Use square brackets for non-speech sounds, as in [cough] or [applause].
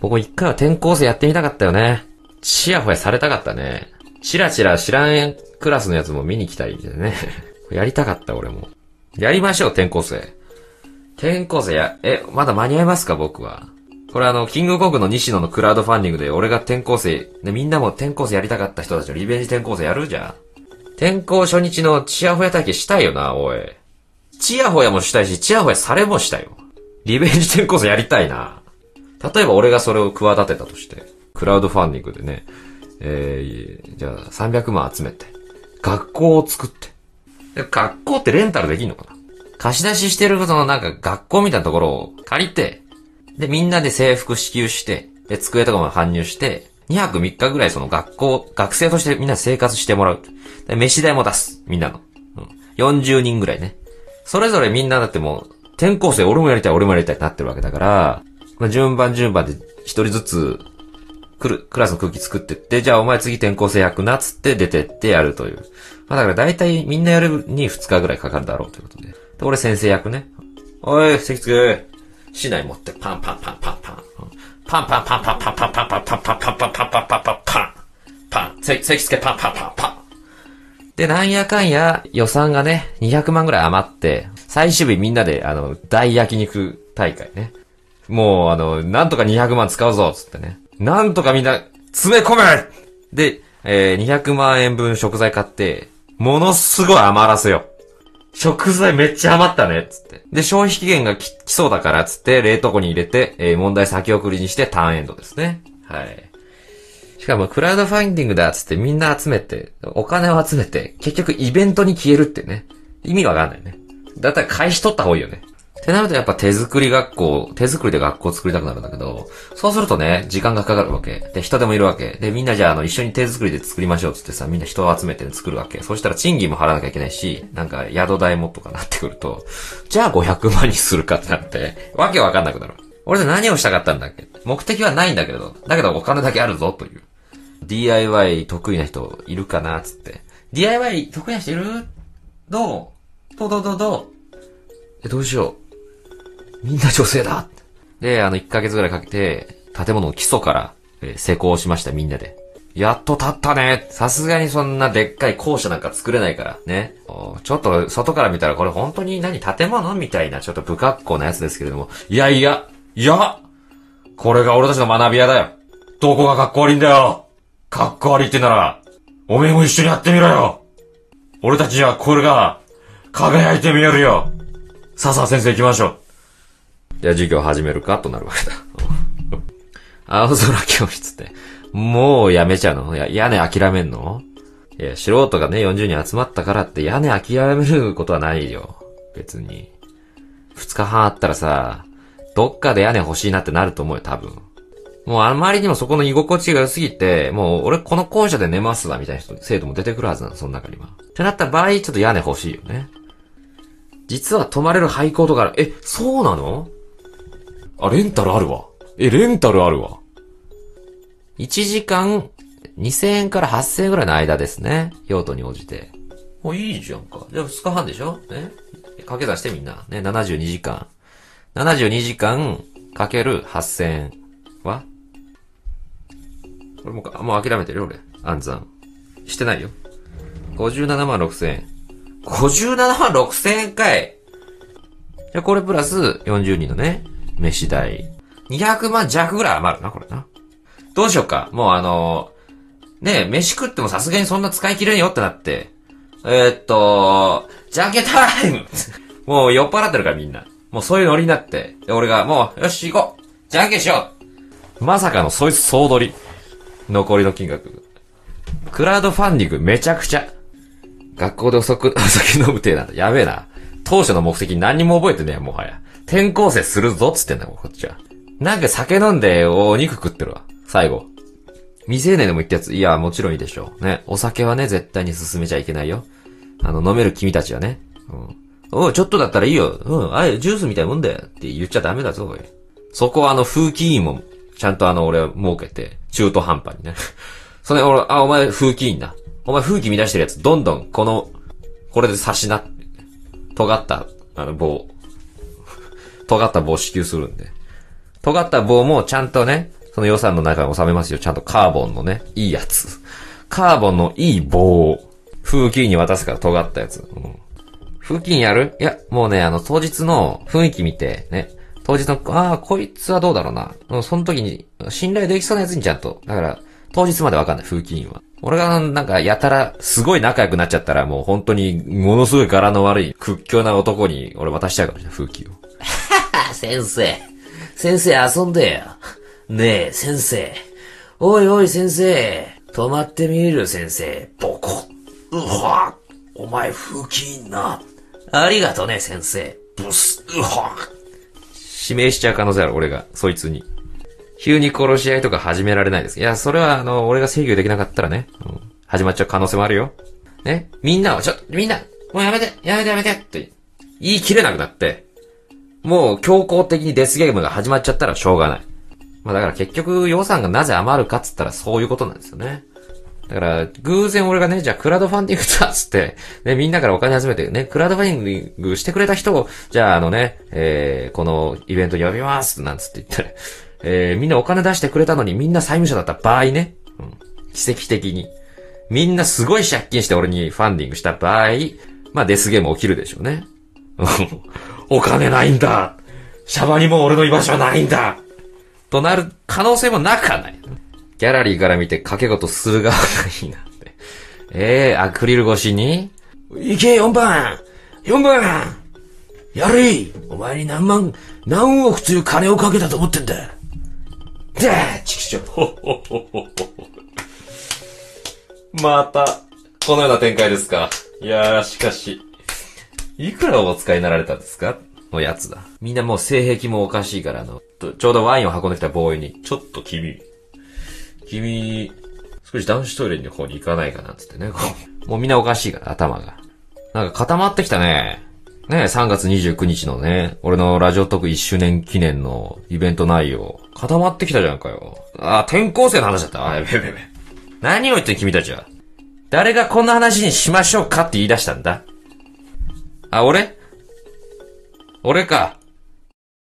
僕一回は転校生やってみたかったよね。チヤホヤされたかったね。チラチラ知らんクラスのやつも見に来たいんでね。[laughs] やりたかった俺も。やりましょう、転校生。転校生や、え、まだ間に合いますか僕は。これあの、キングコングの西野のクラウドファンディングで俺が転校生、ね、みんなも転校生やりたかった人たちのリベンジ転校生やるじゃん。転校初日のチヤホヤ体験したいよな、おい。チヤホヤもしたいし、チヤホヤされもしたよ。リベンジ転校生やりたいな。例えば俺がそれを企てたとして、クラウドファンディングでね、えー、じゃあ300万集めて、学校を作って。学校ってレンタルできんのかな？貸し出ししてるそのなんか学校みたいなところを借りて、で、みんなで制服支給して、で、机とかも搬入して、2泊3日ぐらいその学校、学生としてみんな生活してもらう。で飯代も出す。みんなの。うん。40人ぐらいね。それぞれみんなだってもう、転校生俺もやりたい、俺もやりたいってなってるわけだから、まあ、順番順番で一人ずつ、来る、クラスの空気作ってって、じゃあお前次転校生役なっつって出てってやるという。まあだから大体みんなやるに2日ぐらいかかるだろうということで。で、俺先生役ね。おい、席つく。市内持ってパンパンパンパンパン。パンパンパンパンパンパンパンパンパンパンパンパンパンパンパンパンパンパン。パン。席つけパンパンパンパン。で、なんやかんや予算がね、200万ぐらい余って、最終日みんなで、あの、大焼肉大会ね。もう、あの、なんとか200万使うぞつってね。なんとかみんな、詰め込めで、えー、200万円分食材買って、ものすごい余らせよ。食材めっちゃ余ったねつって。で、消費期限が来そうだからつって、冷凍庫に入れて、えー、問題先送りにしてターンエンドですね。はい。しかも、クラウドファインディングだっつってみんな集めて、お金を集めて、結局イベントに消えるってね。意味わかんないね。だったら返し取った方がいいよね。ってなるとやっぱ手作り学校、手作りで学校作りたくなるんだけど、そうするとね、時間がかかるわけ。で、人でもいるわけ。で、みんなじゃあ、あの、一緒に手作りで作りましょうつってさ、みんな人を集めて作るわけ。そしたら賃金も払わなきゃいけないし、なんか宿代もとかなってくると、じゃあ500万にするかってなって、わけわかんなくなる。俺で何をしたかったんだっけ？目的はないんだけど、だけどお金だけあるぞという。DIY 得意な人いるかなつって。DIY 得意な人いる？どう？どうどうどうどう？え、どうしよう。みんな女性だで、あの、1ヶ月ぐらいかけて、建物の基礎から、えー、施工しました、みんなで。やっと建ったね。さすがにそんなでっかい校舎なんか作れないから、ね。ちょっと外から見たらこれ本当に何建物みたいなちょっと不格好なやつですけれども。いやいや、いやこれが俺たちの学び屋だよ。どこがかっこ悪いんだよ。かっこ悪いってなら、おめえも一緒にやってみろよ。俺たちはこれが、輝いてみよるよ。さあさあ先生行きましょう。じゃあ授業始めるかとなるわけだ。青空教室って、もうやめちゃうの？や、屋根諦めんの？いや、素人がね、40人集まったからって屋根諦めることはないよ。別に。二日半あったらさ、どっかで屋根欲しいなってなると思うよ、多分。もうあまりにもそこの居心地が良すぎて、もう俺この校舎で寝ますわ、みたいな人、生徒も出てくるはずなの、その中には。ってなった場合、ちょっと屋根欲しいよね。実は泊まれる廃校とかある。え、そうなの？あ、レンタルあるわ。え、レンタルあるわ。1時間2000円から8000円ぐらいの間ですね。用途に応じて。もういいじゃんか。じゃあ2日半でしょ？ね。掛け算してみんな。ね、72時間。72時間かける8000円は？これもか、もう諦めてるよ、俺。暗算。してないよ。57万6000円。57万6000円かいじゃ、これプラス40人のね、飯代。200万弱ぐらい余るな、これな。どうしようか。もうあのー、ねえ、飯食ってもさすがにそんな使い切れんよってなって。えー、っと、じゃけタイム [laughs] もう酔っ払ってるからみんな。もうそういうノリになって。で、俺がもう、よし行こうじゃんけんしようまさかのそいつ総取り。残りの金額。クラウドファンディングめちゃくちゃ。学校で遅く、[laughs] お酒飲むてなんだ。やべえな。当初の目的何も覚えてねえもはや。転校生するぞっつってんだよ、こっちは。なんか酒飲んでお肉食ってるわ。最後。未成年でも言ったやつ、いや、もちろんいいでしょう。ね。お酒はね、絶対に進めちゃいけないよ。あの、飲める君たちはね。うん。おちょっとだったらいいよ。うん。あれ、ジュースみたいもんだよ。って言っちゃダメだぞ、おい。そこはあの、風紀委員も、ちゃんとあの、俺は設けて、中途半端にね。[laughs] それ、俺、あ、お前風紀委員だ。お前風紀乱してるやつ、どんどん、この、これで刺しな。尖った、あの、棒。尖った棒支給するんで。尖った棒もちゃんとね、その予算の中に収めますよ。ちゃんとカーボンのね、いいやつ。カーボンのいい棒を、風紀に渡すから尖ったやつ。うん、風紀やる？いや、もうね、あの、当日の雰囲気見て、ね、当日の、ああ、こいつはどうだろうな。うんその時に、信頼できそうなやつにちゃんと。だから、当日までわかんない、風紀委員は。俺がなんかやたら、すごい仲良くなっちゃったらもう本当に、ものすごい柄の悪い屈強な男に俺渡しちゃうかもしれない、風紀を。先生。先生遊んでよ。ねえ、先生。おいおい先生。止まってみる先生。ボコ。うわ。お前風紀委員な。ありがとね先生。ブス。うわ。指名しちゃう可能性ある、俺が、そいつに。急に殺し合いとか始められないです。いや、それはあの、俺が制御できなかったらね、うん、始まっちゃう可能性もあるよ。ねみんなは、ちょ、みんな、もうやめて、やめてやめてって言い切れなくなって、もう強行的にデスゲームが始まっちゃったらしょうがない。まあだから結局予算がなぜ余るかっつったらそういうことなんですよね。だから、偶然俺がね、じゃあクラウドファンディングだっつって、ね、みんなからお金集めてね、クラウドファンディングしてくれた人を、じゃああのね、えー、このイベント呼びますなんつって言って、えー、みんなお金出してくれたのにみんな債務者だった場合ね、うん、奇跡的に。みんなすごい借金して俺にファンディングした場合、まあデスゲーム起きるでしょうね。お金ないんだシャバにも俺の居場所はないんだとなる可能性もなくはない。ギャラリーから見て掛け事する側がいいなって。え [laughs] えー、アクリル越しに？いけ、4番 !4 番やれいお前に何万、何億という金をかけたと思ってんだ。でちくしょう。ほっほっほっほっほまた、このような展開ですか。いやー、しかし、いくらお使いになられたんですか？のやつだ。みんなもう性癖もおかしいから、あの、ちょうどワインを運んできたボーイに、ちょっと君、君、少し男子トイレの方に行かないかな、つってね。[laughs] もうみんなおかしいから、頭が。なんか固まってきたね。ね3月29日のね、俺のラジオトーク1周年記念のイベント内容。固まってきたじゃんかよ。あ、転校生の話だった。あ、やべやべやべ。何を言ってん君たちは。誰がこんな話にしましょうかって言い出したんだ。あ、俺？俺か。